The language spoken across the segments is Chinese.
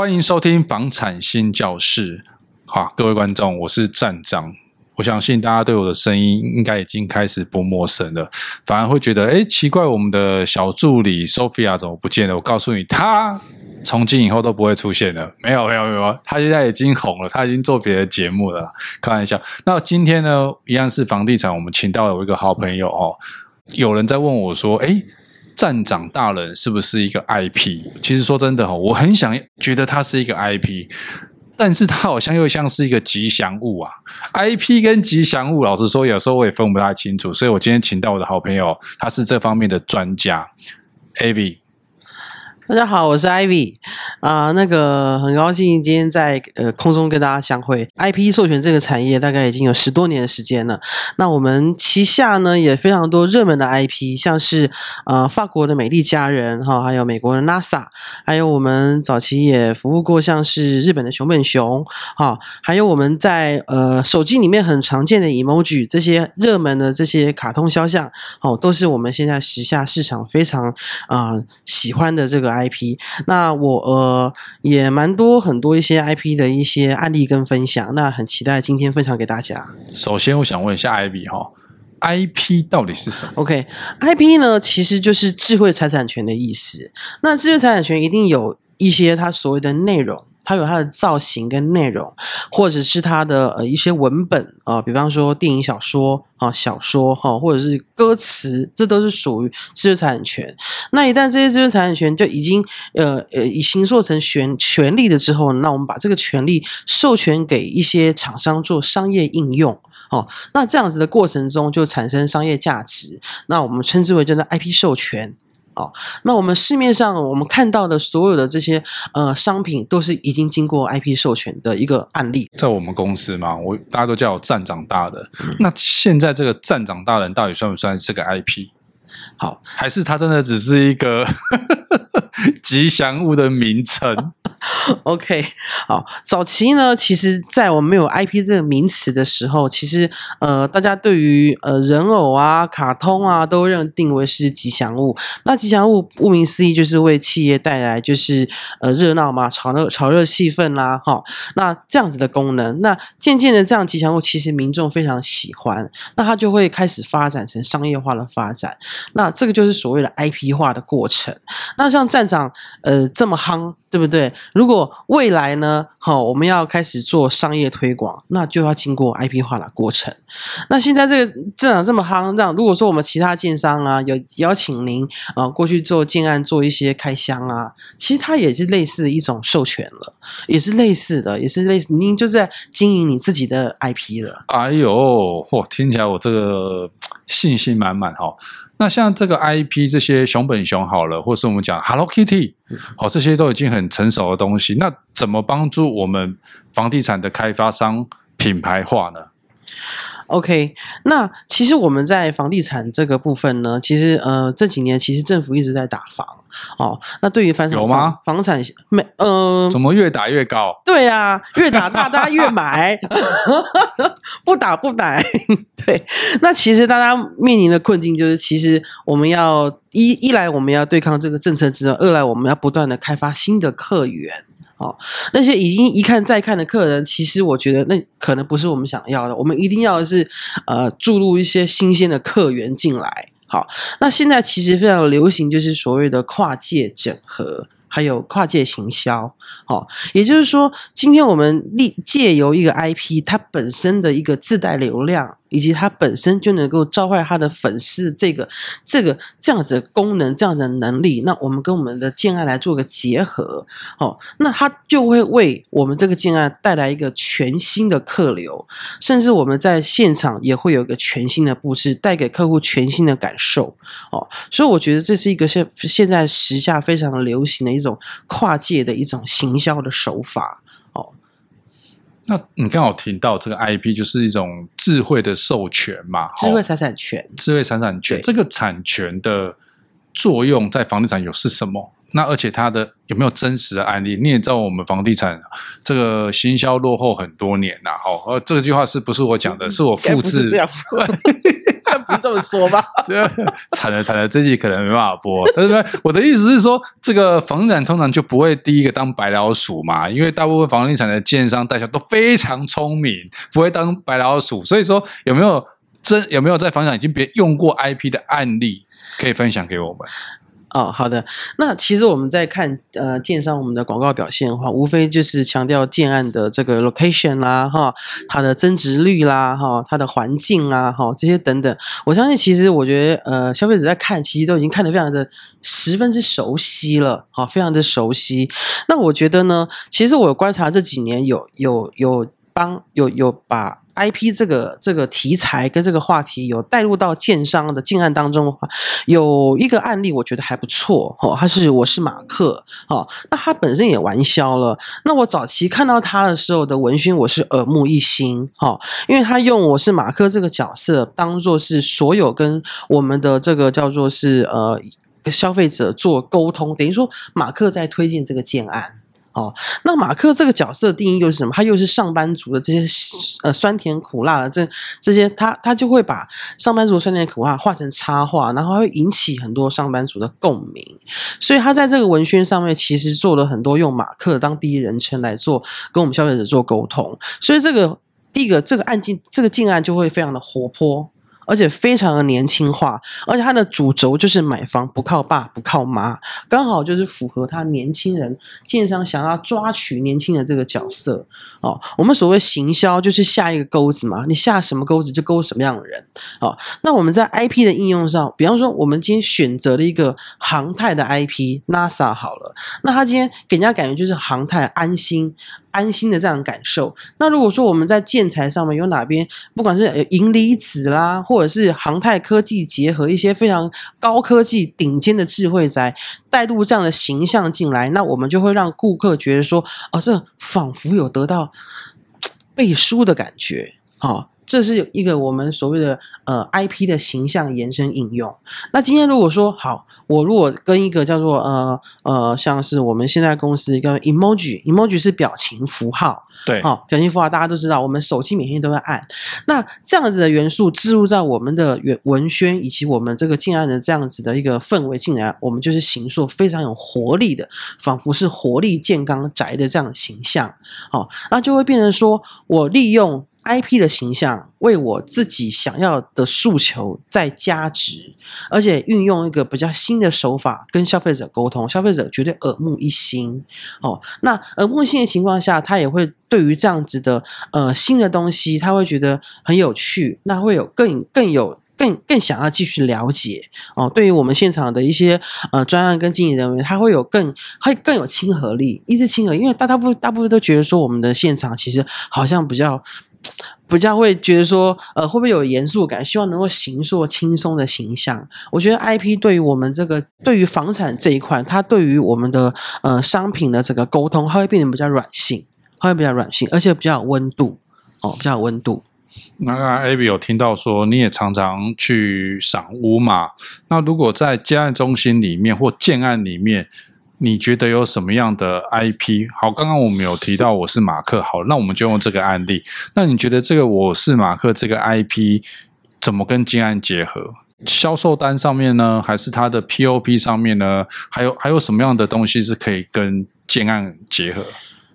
欢迎收听房产新教室。好，各位观众，我是站长。我相信大家对我的声音应该已经开始不陌生了，反而会觉得，哎，奇怪，我们的小助理 Sophia 怎么不见了？我告诉你，她从今以后都不会出现了。没有，没有，没有，她现在已经红了，她已经做别的节目了。开玩笑。那今天呢，一样是房地产，我们请到了我一个好朋友哦。有人在问我说，哎，站长大人是不是一个 IP？其实说真的哈，我很想觉得他是一个 IP。但是他好像又像是一个吉祥物啊，IP 跟吉祥物，老实说，有时候我也分不太清楚。所以我今天请到我的好朋友，他是这方面的专家，Ivy。大家好，我是 Ivy 啊、那个很高兴今天在呃空中跟大家相会。IP 授权这个产业大概已经有十多年的时间了。那我们旗下呢也非常多热门的 IP，像是呃法国的美丽佳人哈，还有美国的 NASA，还有我们早期也服务过像是日本的熊本熊哈，还有我们在呃手机里面很常见的 emoji 这些热门的这些卡通肖像哦，都是我们现在时下市场非常啊、喜欢的这个。IP，那我呃也蛮多很多一些 IP 的一些案例跟分享，那很期待今天分享给大家。首先，我想问一下 Ivy 哈，IP 到底是什么？OK，IP 呢其实就是智慧财产权的意思。那智慧财产权一定有一些它所谓的内容。它有它的造型跟内容，或者是它的呃一些文本啊、比方说电影、小说啊、小说哈，或者是歌词，这都是属于知识产权。那一旦这些知识产权就已经呃呃已形塑成权权利了之后，那我们把这个权利授权给一些厂商做商业应用哦。那这样子的过程中就产生商业价值，那我们称之为叫做 IP 授权。哦，那我们市面上我们看到的所有的这些呃商品，都是已经经过 IP 授权的一个案例。在我们公司嘛，我大家都叫我站长大人。嗯、那现在这个站长大人到底算不算是个 IP？好，还是他真的只是一个 吉祥物的名称？OK，好，早期呢，其实，在我们没有 IP 这个名词的时候，其实呃，大家对于呃人偶啊、卡通啊，都认定为是吉祥物。那吉祥物顾名思义，就是为企业带来就是呃热闹嘛，炒热炒热气氛啦，哈。那这样子的功能，那渐渐的这样吉祥物，其实民众非常喜欢，那它就会开始发展成商业化的发展。那这个就是所谓的 IP 化的过程。那像站上呃这么夯。对不对？如果未来呢，好，我们要开始做商业推广，那就要经过 IP 化的过程。那现在这个市场这么夯，这样如果说我们其他建商啊，有邀请您啊过去做建案，做一些开箱啊，其实它也是类似一种授权了，也是类似的，也是类似，您就是在经营你自己的 IP 了。哎呦，嚯，听起来我这个信心满满哈。那像这个 IP 这些熊本熊好了，或是我们讲 Hello Kitty，好，这些都已经很成熟的东西。那怎么帮助我们房地产的开发商品牌化呢？OK，那其实我们在房地产这个部分呢，其实呃这几年其实政府一直在打房哦。那对于房产有吗？房产没呃，怎么越打越高？对啊，越打大大家越买，不打不买。对，那其实大家面临的困境就是，其实我们要一一来我们要对抗这个政策之后，二来我们要不断的开发新的客源。哦，那些已经一看再看的客人，其实我觉得那可能不是我们想要的。我们一定要的是呃注入一些新鲜的客源进来。好，那现在其实非常流行，就是所谓的跨界整合，还有跨界行销。好，也就是说，今天我们立借由一个 IP，它本身的一个自带流量。以及它本身就能够召唤他的粉丝，这个、这个这样子的功能、这样子的能力，那我们跟我们的建案来做个结合，哦，那它就会为我们这个建案带来一个全新的客流，甚至我们在现场也会有一个全新的布置，带给客户全新的感受，哦，所以我觉得这是一个现现在时下非常流行的一种跨界的一种行销的手法。那你刚好提到这个 IP 就是一种智慧的授权嘛？智慧财产权，智慧财产权，这个产权的作用在房地产有是什么？那而且它的有没有真实的案例？你也知道我们房地产这个行销落后很多年呐，哈，呃，这句话是不是我讲的？是我复制，不是这么说吧。对，惨了惨了，这集可能没办法播。但是我的意思是说，这个房地产通常就不会第一个当白老鼠嘛，因为大部分房地产的建商代销都非常聪明，不会当白老鼠。所以说，有没有真有没有在房地产已经别用过 IP 的案例可以分享给我们？哦，好的。那其实我们在看呃建商我们的广告表现的话，无非就是强调建案的这个 location 啦，哈，它的增值率啦，哈，它的环境啊，哈，这些等等。我相信，其实我觉得呃，消费者在看，其实都已经看得非常的十分之熟悉了，哈，非常的熟悉。那我觉得呢，其实我观察这几年有有有帮有有把。IP 这个这个题材跟这个话题有带入到建商的建案当中的话，有一个案例我觉得还不错哦，他是我是马克哦，那他本身也玩销了。那我早期看到他的时候的文宣，我是耳目一新哦，因为他用我是马克这个角色当做是所有跟我们的这个叫做是呃消费者做沟通，等于说马克在推荐这个建案。哦，那马克这个角色的定义又是什么？他又是上班族的这些呃酸甜苦辣的这这些，他他就会把上班族酸甜苦辣画成插画，然后他会引起很多上班族的共鸣。所以他在这个文宣上面其实做了很多用马克当第一人称来做跟我们消费者做沟通。所以这个第一个这个案件这个近案就会非常的活泼。而且非常的年轻化，而且它的主轴就是买房不靠爸不靠妈，刚好就是符合他年轻人建商想要抓取年轻的这个角色哦。我们所谓行销就是下一个钩子嘛，你下什么钩子就勾什么样的人哦。那我们在 IP 的应用上，比方说我们今天选择了一个航太的 IP NASA 好了，那他今天给人家感觉就是航太安心。安心的这样感受。那如果说我们在建材上面有哪边，不管是银离子啦，或者是航太科技结合一些非常高科技、顶尖的智慧宅，带入这样的形象进来，那我们就会让顾客觉得说，哦，这仿佛有得到背书的感觉，哦这是一个我们所谓的呃 IP 的形象延伸应用。那今天如果说好，我如果跟一个叫做呃呃，像是我们现在公司一个 emoji，emoji 是表情符号，对，好、哦，表情符号大家都知道，我们手机每天都会按。那这样子的元素置入在我们的文文宣以及我们这个建案的这样子的一个氛围进来，我们就是形塑非常有活力的，仿佛是活力健康宅的这样的形象。好、哦，那就会变成说我利用。IP 的形象为我自己想要的诉求再加值，而且运用一个比较新的手法跟消费者沟通，消费者绝对耳目一新哦。那耳目一新的情况下，他也会对于这样子的呃新的东西，他会觉得很有趣，那会有更更有更更想要继续了解哦。对于我们现场的一些呃专案跟经营人员，他会有更会更有亲和力，一直亲和，因为大大部分大部分都觉得说我们的现场其实好像比较。比较会觉得说，呃，会不会有严肃感？希望能够形塑轻松的形象。我觉得 IP 对于我们这个，对于房产这一块，它对于我们的呃商品的这个沟通，它会变得比较软性，它会比较软性，而且比较有温度哦，比较有温度。那刚才 Abby 有听到说，你也常常去赏屋嘛？那如果在建案中心里面或建案里面，你觉得有什么样的 IP？好，刚刚我们有提到我是马克，好，那我们就用这个案例。那你觉得这个我是马克这个 IP 怎么跟建案结合？销售单上面呢，还是它的 POP 上面呢？还有还有什么样的东西是可以跟建案结合？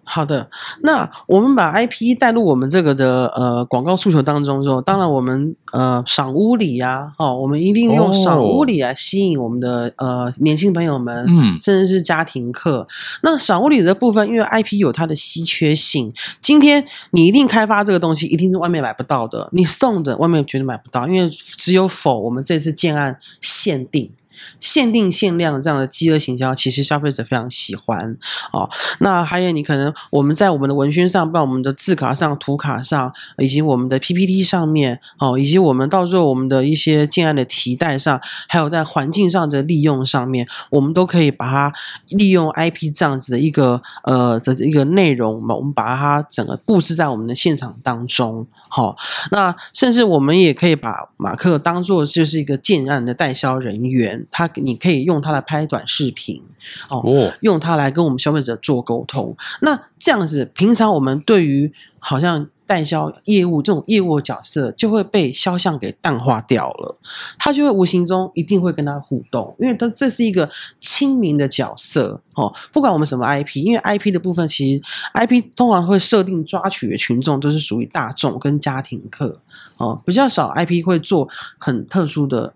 好的，那我们把 IP 带入我们这个的呃广告诉求当中之后，当然我们呃赏屋里呀，哦，我们一定用赏屋里来吸引我们的呃年轻朋友们，嗯，甚至是家庭客。那赏屋里的部分，因为 IP 有它的稀缺性，今天你一定开发这个东西，一定是外面买不到的，你送的外面绝对买不到，因为只有否我们这次建案限定。限定限量这样的饥饿行销，其实消费者非常喜欢哦。那还有，你可能我们在我们的文宣上，在我们的字卡上、图卡上，以及我们的 PPT 上面哦，以及我们到时候我们的一些建案的提带上，还有在环境上的利用上面，我们都可以把它利用 IP 这样子的一个呃的一个内容嘛，我们把它整个布置在我们的现场当中。好、那甚至我们也可以把马克当做就是一个建案的代销人员。他，你可以用它来拍短视频，哦，哦，用它来跟我们消费者做沟通。那这样子，平常我们对于好像代销业务这种业务角色就会被肖像给淡化掉了，他就会无形中一定会跟他互动，因为他这是一个亲民的角色哦。不管我们什么 IP，因为 IP 的部分其实 IP 通常会设定抓取的群众都是属于大众跟家庭客哦，比较少 IP 会做很特殊的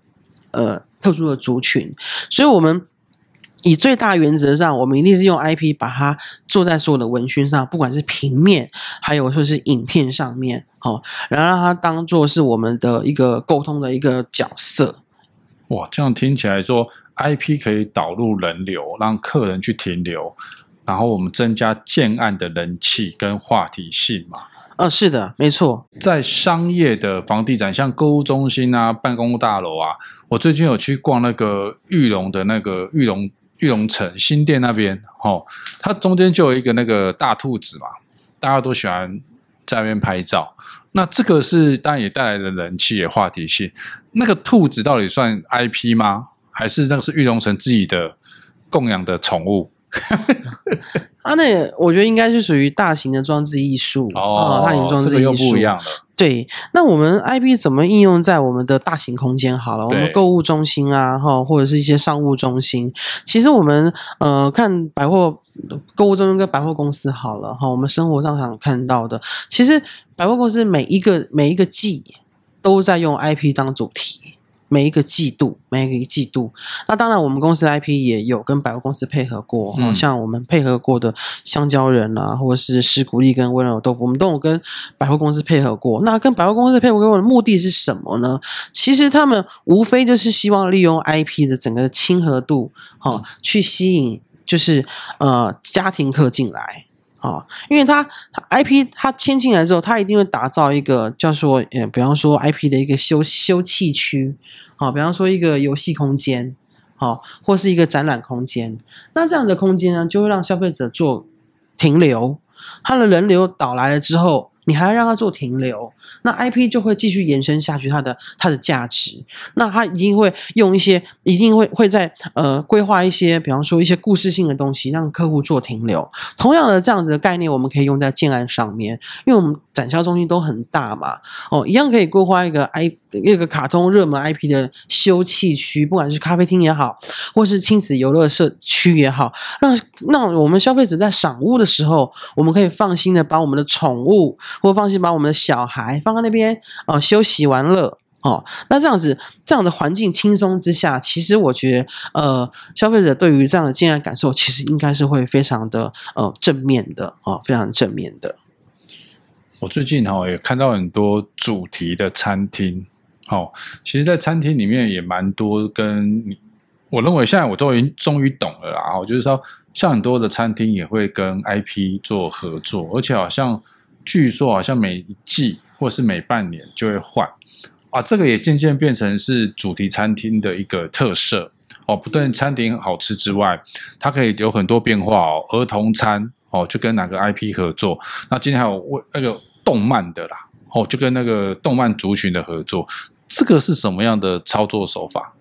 呃特殊的族群，所以我们。以最大原则上，我们一定是用 IP 把它做在所有的文宣上，不管是平面，还有说是影片上面，哦，然后让它当做是我们的一个沟通的一个角色。哇，这样听起来说，IP 可以导入人流，让客人去停留，然后我们增加建案的人气跟话题性嘛。呃，是的，没错。在商业的房地产，像购物中心啊、办公大楼啊，我最近有去逛那个玉龙的那个玉龙玉龙城新店那边，哦，它中间就有一个那个大兔子嘛，大家都喜欢在那边拍照。那这个是当然也带来的人气也话题性。那个兔子到底算 IP 吗？还是那个是玉龙城自己的供养的宠物？啊，那也我觉得应该是属于大型的装置艺术哦，大型装置艺术、这个、又不一样了。对，那我们 IP 怎么应用在我们的大型空间？好了，我们购物中心啊，哈，或者是一些商务中心。其实我们呃看百货购物中心跟百货公司好了哈，我们生活上常看到的，其实百货公司每一个每一个季都在用 IP 当主题。每一个季度，每一个季度，那当然，我们公司的 IP 也有跟百货公司配合过，嗯、像我们配合过的香蕉人啊，或者是士古力跟温柔豆腐，我们都有跟百货公司配合过。那跟百货公司配合过的目的是什么呢？其实他们无非就是希望利用 IP 的整个亲和度，哈、哦，去吸引就是呃家庭客进来。啊、因为他 IP 他签进来之后，他一定会打造一个叫做呃，比方说 IP 的一个休休憩区，啊、比方说一个游戏空间，好、哦，或是一个展览空间。那这样的空间呢，就会让消费者做停留，他的人流导来了之后，你还要让它做停留。那 IP 就会继续延伸下去，它的它的价值。那它一定会用一些，一定会会在呃规划一些，比方说一些故事性的东西，让客户做停留。同样的这样子的概念，我们可以用在建案上面，因为我们展销中心都很大嘛，哦，一样可以规划一个 I 一个卡通热门 IP 的休憩区，不管是咖啡厅也好，或是亲子游乐社区也好，让让我们消费者在赏物的时候，我们可以放心的把我们的宠物，或放心把我们的小孩。放在那边哦，休息玩乐哦，那这样子这样的环境轻松之下，其实我觉得呃，消费者对于这样的经验感受，其实应该是会非常的呃正面的哦，非常正面的。我最近哈也看到很多主题的餐厅，哦，其实，在餐厅里面也蛮多跟，我认为现在我都已经终于懂了啦，就是说，像很多的餐厅也会跟 IP 做合作，而且好像。据说好像每一季或是每半年就会换啊，这个也渐渐变成是主题餐厅的一个特色哦。不但餐厅好吃之外，它可以有很多变化哦。儿童餐哦，就跟哪个 IP 合作？那今天还有为那个动漫的啦哦，就跟那个动漫族群的合作，这个是什么样的操作手法？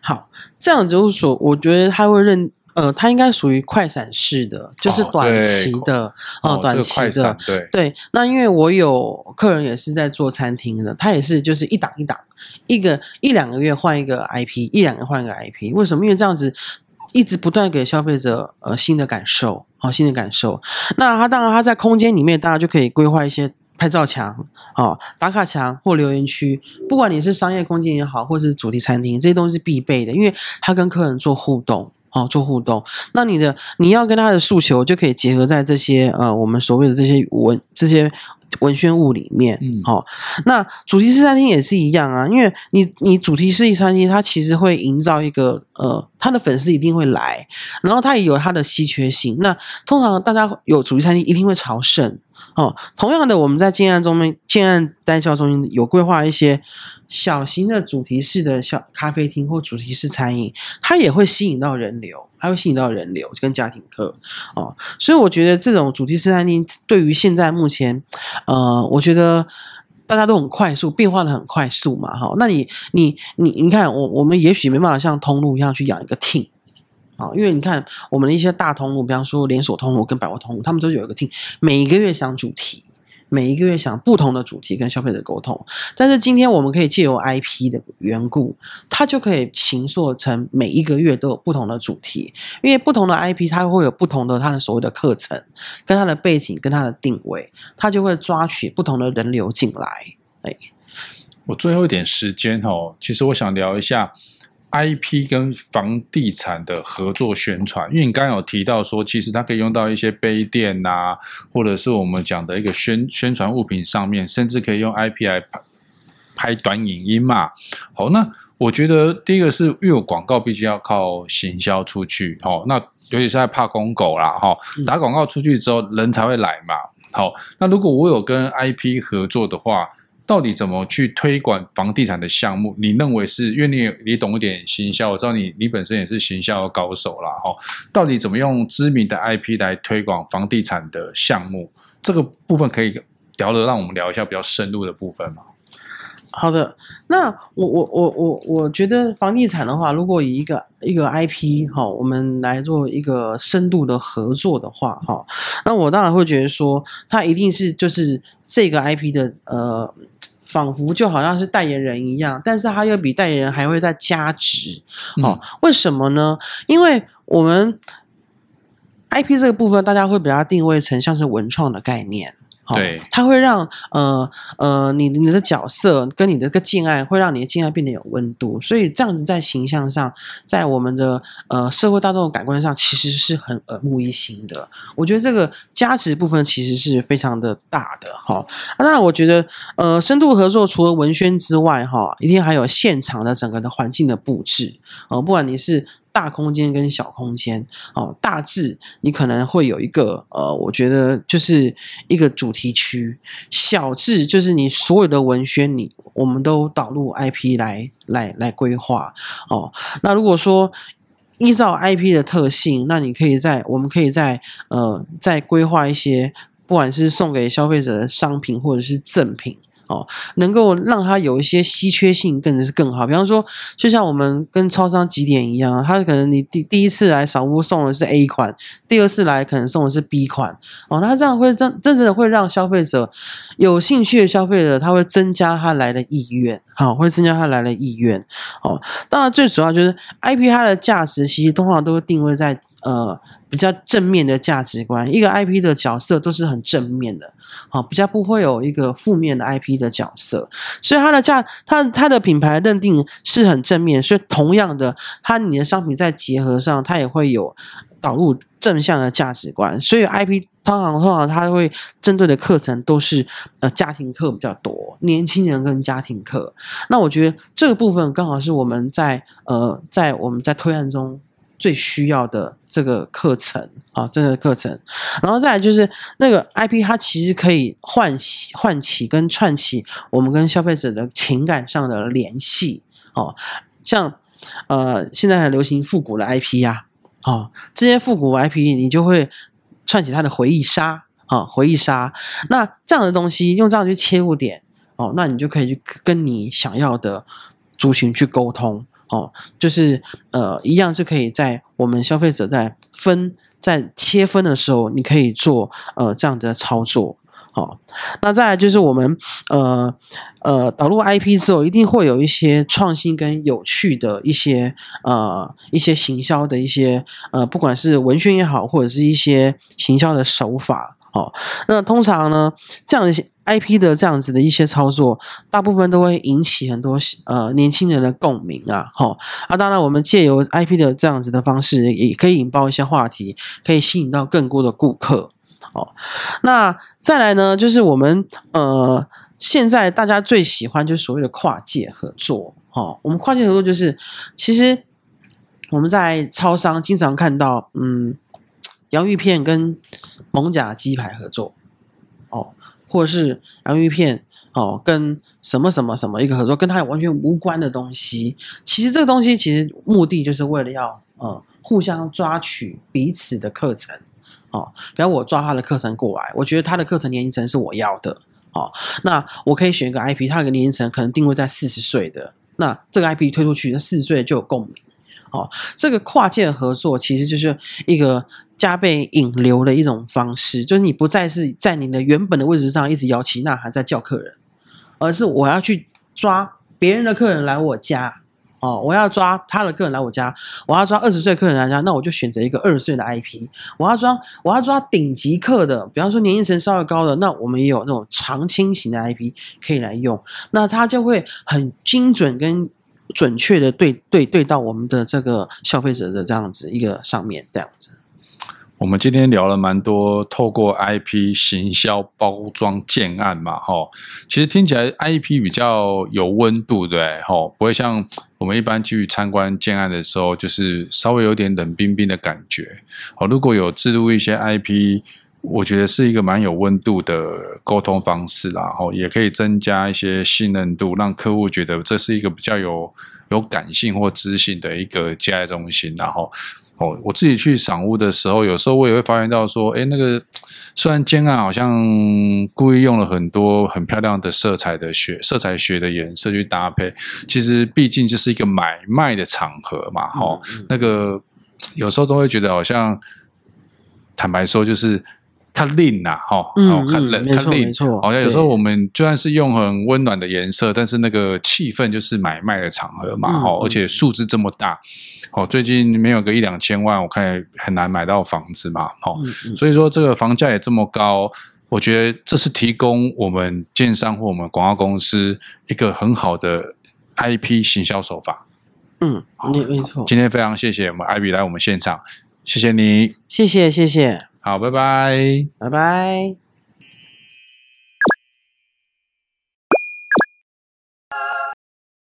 好，这样就是说，我觉得他会认。呃，它应该属于快闪式的，就是短期的，哦，哦短期的，这个、对对。那因为我有客人也是在做餐厅的，他也是就是一档一档，一个一两个月换一个 IP，一两个换一个 IP。为什么？因为这样子一直不断给消费者呃新的感受，哦，新的感受。那他当然他在空间里面，大家就可以规划一些拍照墙、哦打卡墙或留言区。不管你是商业空间也好，或是主题餐厅，这些东西是必备的，因为他跟客人做互动。哦，做互动，那你的你要跟他的诉求就可以结合在这些呃，我们所谓的这些文这些文宣物里面。嗯，好、哦，那主题式餐厅也是一样啊，因为你你主题式餐厅，它其实会营造一个呃，他的粉丝一定会来，然后它也有它的稀缺性。那通常大家有主题餐厅，一定会朝圣。哦，同样的，我们在建案中面，建案单销中心有规划一些小型的主题式的小咖啡厅或主题式餐饮，它也会吸引到人流，它会吸引到人流跟家庭客哦。所以我觉得这种主题式餐厅对于现在目前，呃，我觉得大家都很快速变化的很快速嘛，哈、那你你你你看，我我们也许没办法像通路一样去养一个 team。啊因为你看，我们的一些大通路，比方说连锁通路跟百货通路，他们都有一个 team，每一个月想主题，每一个月想不同的主题跟消费者沟通。但是今天我们可以借由 IP 的缘故，它就可以形塑成每一个月都有不同的主题，因为不同的 IP 它会有不同的它的所谓的课程，跟它的背景跟它的定位，它就会抓取不同的人流进来。哎，我最后一点时间哦，其实我想聊一下。IP 跟房地产的合作宣传，因为你刚刚有提到说，其实它可以用到一些杯垫呐、啊，或者是我们讲的一个宣宣传物品上面，甚至可以用 IP 来拍拍短影音嘛。好，那我觉得第一个是，因为广告必须要靠行销出去，哦，那尤其是在怕公狗啦，哈，打广告出去之后，人才会来嘛。好，那如果我有跟 IP 合作的话。到底怎么去推广房地产的项目？你认为是因为你你懂一点行销，我知道你你本身也是行销高手啦。哈。到底怎么用知名的 IP 来推广房地产的项目？这个部分可以聊的，让我们聊一下比较深入的部分吗？好的，那我我我我我觉得房地产的话，如果以一个一个 IP 哈，我们来做一个深度的合作的话哈，那我当然会觉得说，它一定是就是这个 IP 的呃。仿佛就好像是代言人一样，但是它又比代言人还会再加值哦。为什么呢？因为我们 IP 这个部分，大家会把它定位成像是文创的概念。对，它会让呃呃你你的角色跟你的个敬爱，会让你的敬爱变得有温度，所以这样子在形象上，在我们的呃社会大众的感官上，其实是很耳目一新的。我觉得这个价值部分其实是非常的大的哈。那我觉得呃深度合作除了文宣之外哈，一定还有现场的整个的环境的布置哦，不管你是。大空间跟小空间哦，大致你可能会有一个呃，我觉得就是一个主题区；小致就是你所有的文宣你，你我们都导入 IP 来来来规划哦。那如果说依照 IP 的特性，那你可以在我们可以在呃再规划一些，不管是送给消费者的商品或者是赠品。哦，能够让它有一些稀缺性，更是更好。比方说，就像我们跟超商几点一样，它可能你第第一次来扫屋送的是 A 款，第二次来可能送的是 B 款。哦，那这样会真真正的会让消费者有兴趣的消费者，他会增加他来的意愿。好，会增加他来的意愿。哦，当然最主要就是 IP 它的价值，其实通常都会定位在呃。比较正面的价值观，一个 IP 的角色都是很正面的，好，比较不会有一个负面的 IP 的角色，所以它的价，它它的品牌认定是很正面，所以同样的，它你的商品在结合上，它也会有导入正向的价值观，所以 IP 通常通常它会针对的课程都是呃家庭课比较多，年轻人跟家庭课，那我觉得这个部分刚好是我们在呃在我们在推案中。最需要的这个课程啊，这个课程，然后再来就是那个 IP，它其实可以唤起、唤起跟串起我们跟消费者的情感上的联系哦。像呃，现在很流行复古的 IP 呀，哦，这些复古 IP 你就会串起它的回忆杀啊，回忆杀。那这样的东西用这样去切入点哦，那你就可以去跟你想要的族群去沟通。哦，就是呃，一样是可以在我们消费者在分在切分的时候，你可以做呃这样的操作。哦，那再来就是我们呃呃导入 IP 之后，一定会有一些创新跟有趣的一些呃一些行销的一些呃，不管是文宣也好，或者是一些行销的手法。哦，那通常呢，这样一些。IP 的这样子的一些操作，大部分都会引起很多呃年轻人的共鸣啊，吼。啊，当然我们借由 IP 的这样子的方式，也可以引爆一些话题，可以吸引到更多的顾客，哦，那再来呢，就是我们呃现在大家最喜欢就是所谓的跨界合作，哦，我们跨界合作就是其实我们在超商经常看到，嗯，洋芋片跟蒙甲鸡排合作，或是洋芋片哦，跟什么什么什么一个合作，跟他完全无关的东西。其实这个东西其实目的就是为了要呃互相抓取彼此的课程哦。比方我抓他的课程过来，我觉得他的课程年龄层是我要的哦。那我可以选一个 IP，他的年龄层可能定位在四十岁的，那这个 IP 推出去，那四十岁就有共鸣哦。这个跨界合作其实就是一个。加倍引流的一种方式，就是你不再是在你的原本的位置上一直摇旗呐喊在叫客人，而是我要去抓别人的客人来我家。哦，我要抓他的客人来我家，我要抓二十岁客人来家，那我就选择一个二十岁的 IP。我要抓我要抓顶级客的，比方说年龄层稍微高的，那我们也有那种常青型的 IP 可以来用，那它就会很精准跟准确的对对对到我们的这个消费者的这样子一个上面这样子。我们今天聊了蛮多，透过 IP 行销包装建案嘛，哈，其实听起来 IP 比较有温度，对，哈，不会像我们一般去参观建案的时候，就是稍微有点冷冰冰的感觉。哦，如果有置入一些 IP，我觉得是一个蛮有温度的沟通方式啦，哈，也可以增加一些信任度，让客户觉得这是一个比较有有感性或知性的一个接待中心，然后。哦，我自己去赏屋的时候，有时候我也会发现到说，哎，那个虽然建案好像故意用了很多很漂亮的色彩的学色彩学的颜色去搭配，其实毕竟就是一个买卖的场合嘛，哈、哦嗯嗯，那个有时候都会觉得好像，坦白说就是。它冷呐，哈，哦，看冷，它冷，好像有时候我们就算是用很温暖的颜色，但是那个气氛就是买卖的场合嘛，哈、嗯，而且数字这么大，哦，最近没有个一两千万，我看也很难买到房子嘛，哈、嗯，所以说这个房价也这么高，我觉得这是提供我们建商或我们广告公司一个很好的 IP 行销手法。嗯，没没错。今天非常谢谢我们 Ivy 来我们现场，谢谢你，谢谢谢谢。好，拜拜，拜拜。